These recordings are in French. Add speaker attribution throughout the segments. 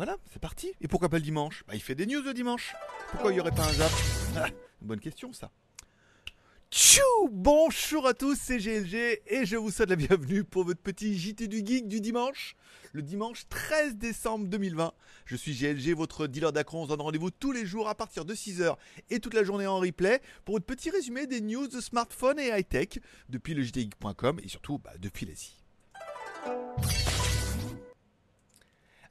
Speaker 1: Voilà, c'est parti. Et pourquoi pas le dimanche? Bah, il fait des news le dimanche. Pourquoi il n'y aurait pas un zap? Bonne question, ça. Tchou Bonjour à tous, c'est GLG et je vous souhaite la bienvenue pour votre petit JT du Geek du dimanche, le dimanche 13 décembre 2020. Je suis GLG, votre dealer d'acron. On se donne rendez-vous tous les jours à partir de 6h et toute la journée en replay pour votre petit résumé des news de smartphone et high-tech depuis le jtgeek.com et surtout bah, depuis l'Asie.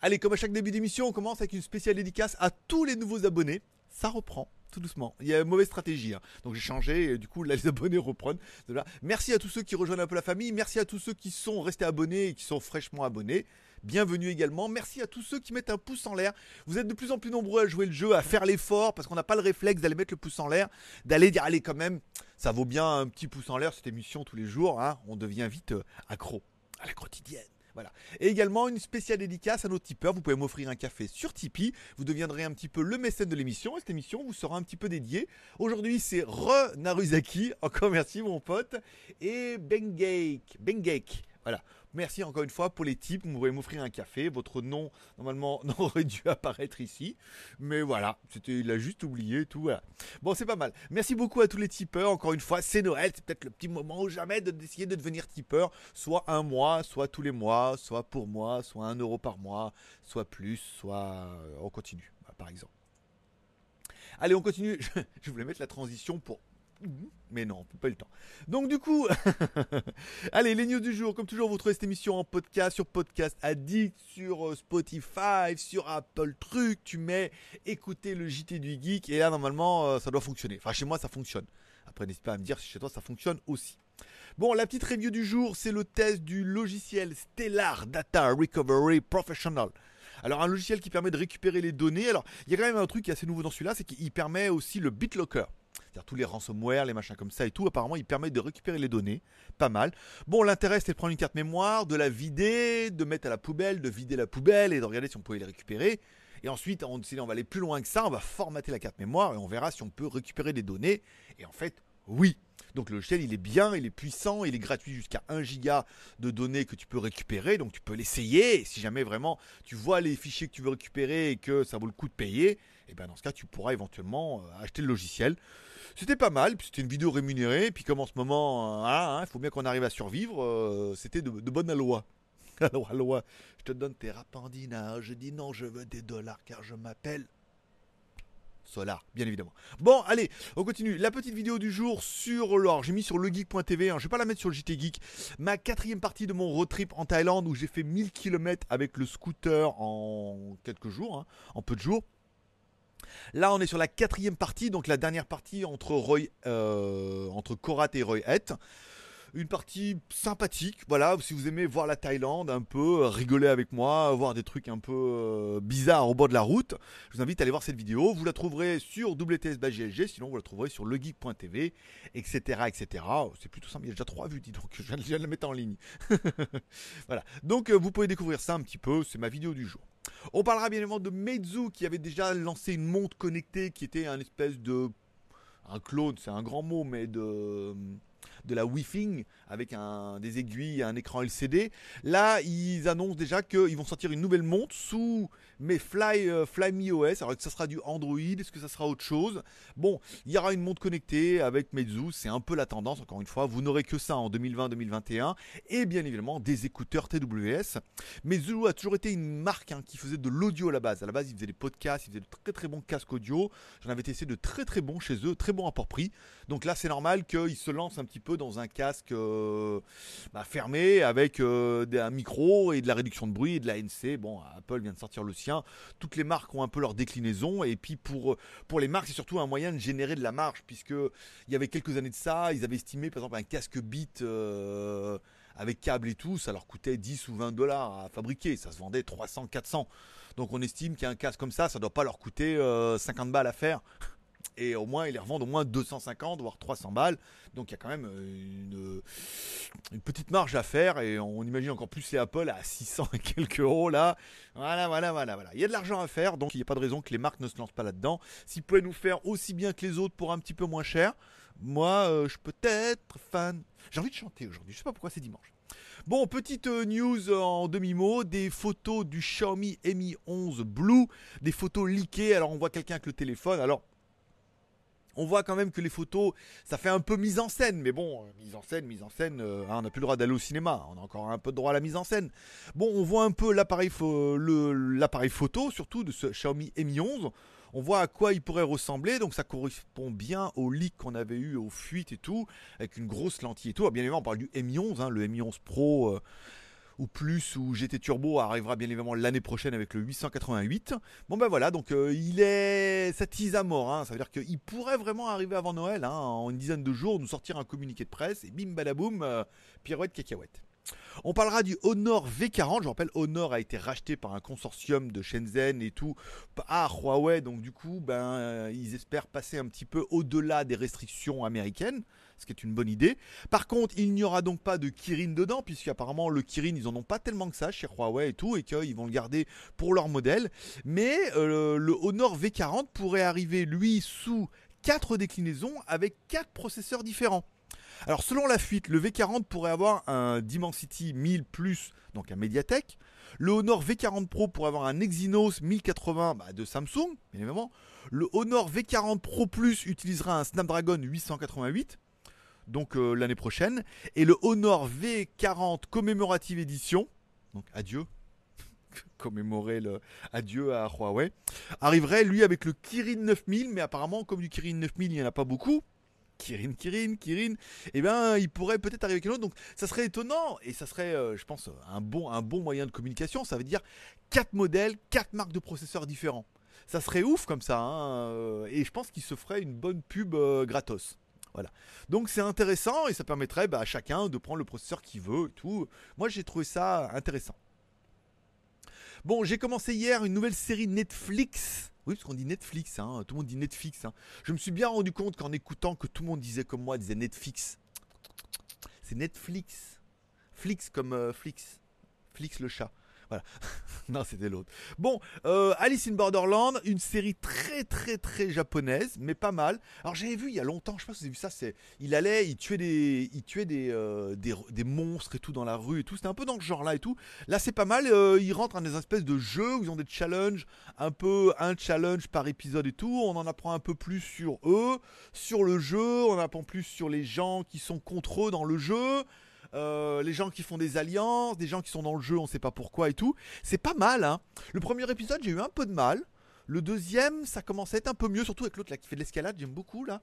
Speaker 1: Allez, comme à chaque début d'émission, on commence avec une spéciale dédicace à tous les nouveaux abonnés. Ça reprend tout doucement. Il y a une mauvaise stratégie. hein. Donc j'ai changé et du coup là, les abonnés reprennent. Voilà. Merci à tous ceux qui rejoignent un peu la famille. Merci à tous ceux qui sont restés abonnés et qui sont fraîchement abonnés. Bienvenue également. Merci à tous ceux qui mettent un pouce en l'air. Vous êtes de plus en plus nombreux à jouer le jeu, à faire l'effort parce qu'on n'a pas le réflexe d'aller mettre le pouce en l'air, d'aller dire allez quand même, ça vaut bien un petit pouce en l'air cette émission tous les jours. hein. On devient vite euh, accro à la quotidienne. Voilà. Et également une spéciale dédicace à nos tipeurs. Vous pouvez m'offrir un café sur Tipeee. Vous deviendrez un petit peu le mécène de l'émission. Et cette émission vous sera un petit peu dédiée. Aujourd'hui, c'est Re Naruzaki. Encore merci, mon pote. Et Bengake. Bengake. Voilà. Merci encore une fois pour les tips. Vous pouvez m'offrir un café. Votre nom, normalement, n'aurait dû apparaître ici. Mais voilà. C'était, il a juste oublié tout. Bon, c'est pas mal. Merci beaucoup à tous les tipeurs. Encore une fois, c'est Noël. C'est peut-être le petit moment ou jamais de- d'essayer de devenir tipeur. Soit un mois, soit tous les mois, soit pour moi, soit un euro par mois, soit plus, soit euh, on continue, par exemple. Allez, on continue. Je voulais mettre la transition pour. Mais non, pas le temps. Donc du coup, allez, les news du jour. Comme toujours, vous trouvez cette émission en podcast, sur Podcast Addict, sur euh, Spotify, sur Apple Truc. Tu mets écouter le JT du Geek et là, normalement, euh, ça doit fonctionner. Enfin, chez moi, ça fonctionne. Après, n'hésite pas à me dire si chez toi, ça fonctionne aussi. Bon, la petite review du jour, c'est le test du logiciel Stellar Data Recovery Professional. Alors, un logiciel qui permet de récupérer les données. Alors, il y a quand même un truc qui est assez nouveau dans celui-là, c'est qu'il permet aussi le BitLocker. C'est-à-dire tous les ransomware, les machins comme ça et tout, apparemment, il permet de récupérer les données. Pas mal. Bon, l'intérêt, c'était de prendre une carte mémoire, de la vider, de mettre à la poubelle, de vider la poubelle et de regarder si on pouvait les récupérer. Et ensuite, on, on va aller plus loin que ça, on va formater la carte mémoire et on verra si on peut récupérer des données. Et en fait, oui. Donc le logiciel, il est bien, il est puissant, il est gratuit jusqu'à 1 giga de données que tu peux récupérer. Donc tu peux l'essayer. Si jamais vraiment tu vois les fichiers que tu veux récupérer et que ça vaut le coup de payer, et ben dans ce cas, tu pourras éventuellement euh, acheter le logiciel. C'était pas mal, puis c'était une vidéo rémunérée, puis comme en ce moment, euh, ah, hein, il faut bien qu'on arrive à survivre, euh, c'était de, bonne loi. Alors, loi, je te donne tes rapandinards, je dis non, je veux des dollars car je m'appelle Solar, bien évidemment. Bon, allez, on continue. La petite vidéo du jour sur l'or. J'ai mis sur legeek.tv, hein, je vais pas la mettre sur le JT Geek. Ma quatrième partie de mon road trip en Thaïlande où j'ai fait 1000 km avec le scooter en quelques jours, hein, en peu de jours. Là, on est sur la quatrième partie, donc la dernière partie entre Roy, euh, entre Korat et Roy Het. Une partie sympathique, voilà, si vous aimez voir la Thaïlande, un peu euh, rigoler avec moi, voir des trucs un peu euh, bizarres au bord de la route, je vous invite à aller voir cette vidéo. Vous la trouverez sur WTS sinon vous la trouverez sur legeek.tv, etc., etc. C'est plutôt simple, il y a déjà trois vues, dis donc, je viens de- la mettre en ligne. voilà, donc vous pouvez découvrir ça un petit peu, c'est ma vidéo du jour. On parlera bien évidemment de Meizu qui avait déjà lancé une montre connectée qui était un espèce de un clone, c'est un grand mot, mais de de la Wi-Fi avec un, des aiguilles un écran LCD. Là, ils annoncent déjà qu'ils vont sortir une nouvelle montre sous mes Fly, euh, Flyme OS. Alors, que ça sera du Android? Est-ce que ça sera autre chose? Bon, il y aura une montre connectée avec Meizu. C'est un peu la tendance, encore une fois. Vous n'aurez que ça en 2020-2021. Et bien évidemment, des écouteurs TWS. Meizu a toujours été une marque hein, qui faisait de l'audio à la base. À la base, ils faisaient des podcasts, ils faisaient de très très bons casques audio. J'en avais testé de très très bons chez eux, très bons rapport-prix. Donc là, c'est normal qu'ils se lancent un petit peu dans un casque euh, bah, fermé avec euh, un micro et de la réduction de bruit et de la NC. Bon, Apple vient de sortir le sien. Toutes les marques ont un peu leur déclinaison. Et puis pour, pour les marques, c'est surtout un moyen de générer de la marge, puisque il y avait quelques années de ça, ils avaient estimé par exemple un casque Beat. euh, avec câble et tout, ça leur coûtait 10 ou 20 dollars à fabriquer. Ça se vendait 300, 400. Donc on estime qu'un casque comme ça, ça doit pas leur coûter euh, 50 balles à faire. Et au moins, ils les revendent au moins 250, voire 300 balles. Donc il y a quand même euh, une, une petite marge à faire. Et on imagine encore plus les Apple à 600 et quelques euros là. Voilà, voilà, voilà, voilà. Il y a de l'argent à faire, donc il n'y a pas de raison que les marques ne se lancent pas là-dedans. S'ils pouvaient nous faire aussi bien que les autres pour un petit peu moins cher, moi, euh, je peux être fan. J'ai envie de chanter aujourd'hui. Je sais pas pourquoi c'est dimanche. Bon, petite euh, news en demi-mot, des photos du Xiaomi Mi 11 Blue, des photos leakées. Alors on voit quelqu'un avec le téléphone. Alors on voit quand même que les photos, ça fait un peu mise en scène, mais bon, euh, mise en scène, mise en scène, euh, hein, on n'a plus le droit d'aller au cinéma, on a encore un peu de droit à la mise en scène. Bon, on voit un peu l'appareil, photo, surtout de ce Xiaomi Mi 11. On voit à quoi il pourrait ressembler, donc ça correspond bien au leak qu'on avait eu, aux fuites et tout, avec une grosse lentille et tout. bien évidemment, on parle du Mi 11, hein, le Mi 11 Pro. Euh, ou plus, ou GT Turbo arrivera bien évidemment l'année prochaine avec le 888. Bon ben voilà, donc euh, il est. Ça mort, hein. ça veut dire qu'il pourrait vraiment arriver avant Noël, hein, en une dizaine de jours, nous sortir un communiqué de presse, et bim badaboum, euh, pirouette cacahuète. On parlera du Honor V40. Je rappelle, Honor a été racheté par un consortium de Shenzhen et tout à Huawei. Donc du coup, ben, euh, ils espèrent passer un petit peu au-delà des restrictions américaines ce qui est une bonne idée. Par contre, il n'y aura donc pas de Kirin dedans, puisqu'apparemment le Kirin, ils en ont pas tellement que ça chez Huawei et tout, et qu'ils vont le garder pour leur modèle. Mais euh, le Honor V40 pourrait arriver, lui, sous 4 déclinaisons avec 4 processeurs différents. Alors selon la fuite, le V40 pourrait avoir un Dimensity 1000 Plus, donc un Mediatek. Le Honor V40 Pro pourrait avoir un Exynos 1080 bah, de Samsung, bien évidemment. Le Honor V40 Pro Plus utilisera un Snapdragon 888 donc euh, l'année prochaine. Et le Honor V40 Commémorative Edition, donc adieu, commémorer le adieu à Huawei, arriverait lui avec le Kirin 9000, mais apparemment comme du Kirin 9000 il n'y en a pas beaucoup. Kirin, Kirin, Kirin, eh bien, il pourrait peut-être arriver un autre. Donc, ça serait étonnant et ça serait, euh, je pense, un bon, moyen de communication. Ça veut dire quatre modèles, quatre marques de processeurs différents. Ça serait ouf comme ça. Hein, euh, et je pense qu'il se ferait une bonne pub gratos. Voilà. Donc c'est intéressant et ça permettrait bah, à chacun de prendre le processeur qu'il veut et tout. Moi j'ai trouvé ça intéressant. Bon, j'ai commencé hier une nouvelle série Netflix. Oui, parce qu'on dit Netflix, hein. tout le monde dit Netflix. Hein. Je me suis bien rendu compte qu'en écoutant que tout le monde disait comme moi, disait Netflix. C'est Netflix. Flix comme euh, Flix. Flix le chat. Voilà. non, c'était l'autre. Bon, euh, Alice in Borderland, une série très très très japonaise, mais pas mal. Alors j'avais vu il y a longtemps, je sais pas si vous avez vu ça, c'est il allait, il tuait des, il tuait des, euh, des, monstres et tout dans la rue et tout. C'était un peu dans ce genre-là et tout. Là, c'est pas mal. Euh, ils rentrent dans des espèces de jeux où ils ont des challenges, un peu un challenge par épisode et tout. On en apprend un peu plus sur eux, sur le jeu. On apprend plus sur les gens qui sont contre eux dans le jeu. Euh, les gens qui font des alliances, des gens qui sont dans le jeu, on sait pas pourquoi et tout. C'est pas mal, hein. Le premier épisode, j'ai eu un peu de mal. Le deuxième, ça commence à être un peu mieux, surtout avec l'autre là qui fait de l'escalade, j'aime beaucoup là.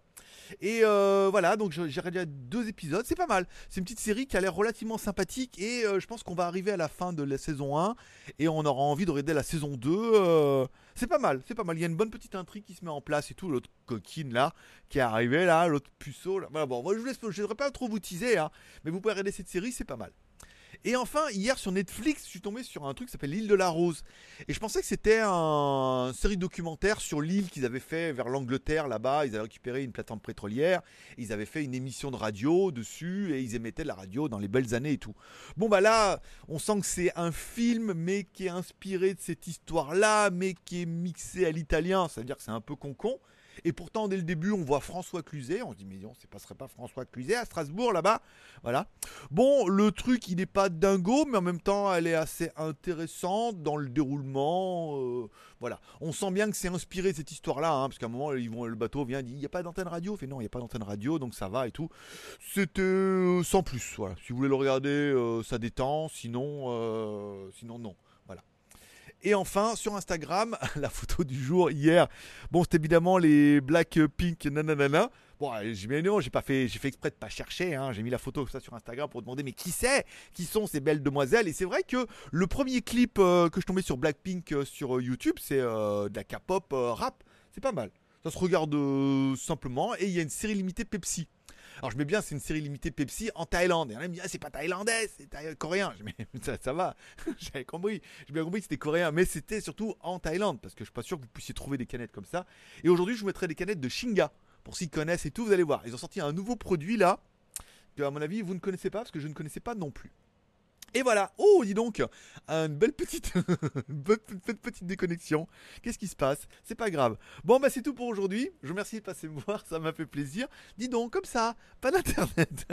Speaker 1: Et euh, voilà, donc j'ai regardé deux épisodes, c'est pas mal. C'est une petite série qui a l'air relativement sympathique et euh, je pense qu'on va arriver à la fin de la saison 1 et on aura envie de regarder la saison 2. Euh, c'est pas mal, c'est pas mal. Il y a une bonne petite intrigue qui se met en place et tout. L'autre coquine là qui est arrivée là, l'autre puceau là. Voilà, bon, je vous laisse, je ne pas trop vous teaser, hein, mais vous pouvez regarder cette série, c'est pas mal. Et enfin, hier sur Netflix, je suis tombé sur un truc qui s'appelle L'île de la Rose. Et je pensais que c'était un série documentaire sur l'île qu'ils avaient fait vers l'Angleterre là-bas. Ils avaient récupéré une plateforme pétrolière. Ils avaient fait une émission de radio dessus et ils émettaient de la radio dans les belles années et tout. Bon bah là, on sent que c'est un film mais qui est inspiré de cette histoire-là, mais qui est mixé à l'italien. Ça veut dire que c'est un peu con-con. Et pourtant, dès le début, on voit François Cluzet. On se dit, mais non, c'est passerait pas François Cluzet à Strasbourg là-bas. Voilà. Bon, le truc, il n'est pas dingo, mais en même temps, elle est assez intéressante dans le déroulement. Euh, voilà. On sent bien que c'est inspiré de cette histoire-là, hein, parce qu'à un moment, ils vont, le bateau vient, dit, il n'y a pas d'antenne radio. fait non, il n'y a pas d'antenne radio, donc ça va et tout. C'était euh, sans plus. Si vous voulez le regarder, euh, ça détend. Sinon, sinon non. Et enfin, sur Instagram, la photo du jour hier. Bon, c'était évidemment les Blackpink nanana. Bon, j'ai bien j'ai pas fait, j'ai fait exprès de pas chercher. Hein. J'ai mis la photo ça sur Instagram pour demander mais qui c'est, qui sont ces belles demoiselles? Et c'est vrai que le premier clip euh, que je tombais sur Blackpink euh, sur euh, YouTube, c'est de la K-pop rap. C'est pas mal. Ça se regarde simplement. Et il y a une série limitée Pepsi. Alors je mets bien, c'est une série limitée Pepsi en Thaïlande. Et on me dit, ah, c'est pas thaïlandais, c'est coréen. Je mais ça, ça va, j'avais compris. J'ai bien compris que c'était coréen, mais c'était surtout en Thaïlande, parce que je suis pas sûr que vous puissiez trouver des canettes comme ça. Et aujourd'hui, je vous mettrai des canettes de Shinga, pour s'ils connaissent et tout, vous allez voir. Ils ont sorti un nouveau produit là, que à mon avis, vous ne connaissez pas, parce que je ne connaissais pas non plus. Et voilà. Oh, dis donc, une belle petite, déconnexion. Qu'est-ce qui se passe? C'est pas grave. Bon, bah c'est tout pour aujourd'hui. Je vous remercie de passer me voir, ça m'a fait plaisir. Dis donc, comme ça, pas d'internet.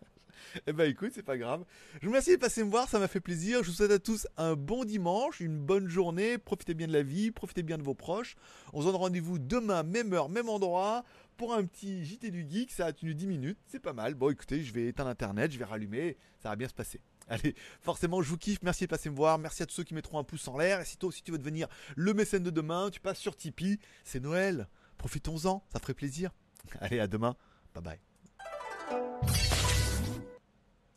Speaker 1: eh ben écoute, c'est pas grave. Je vous remercie de passer me voir, ça m'a fait plaisir. Je vous souhaite à tous un bon dimanche, une bonne journée. Profitez bien de la vie, profitez bien de vos proches. On se donne rendez-vous demain, même heure, même endroit pour un petit JT du Geek, ça a tenu 10 minutes, c'est pas mal. Bon, écoutez, je vais éteindre Internet, je vais rallumer, ça va bien se passer. Allez, forcément, je vous kiffe. Merci de passer me voir. Merci à tous ceux qui mettront un pouce en l'air. Et si toi aussi tu veux devenir le mécène de demain, tu passes sur Tipeee. C'est Noël. Profitons-en. Ça ferait plaisir. Allez, à demain. Bye bye.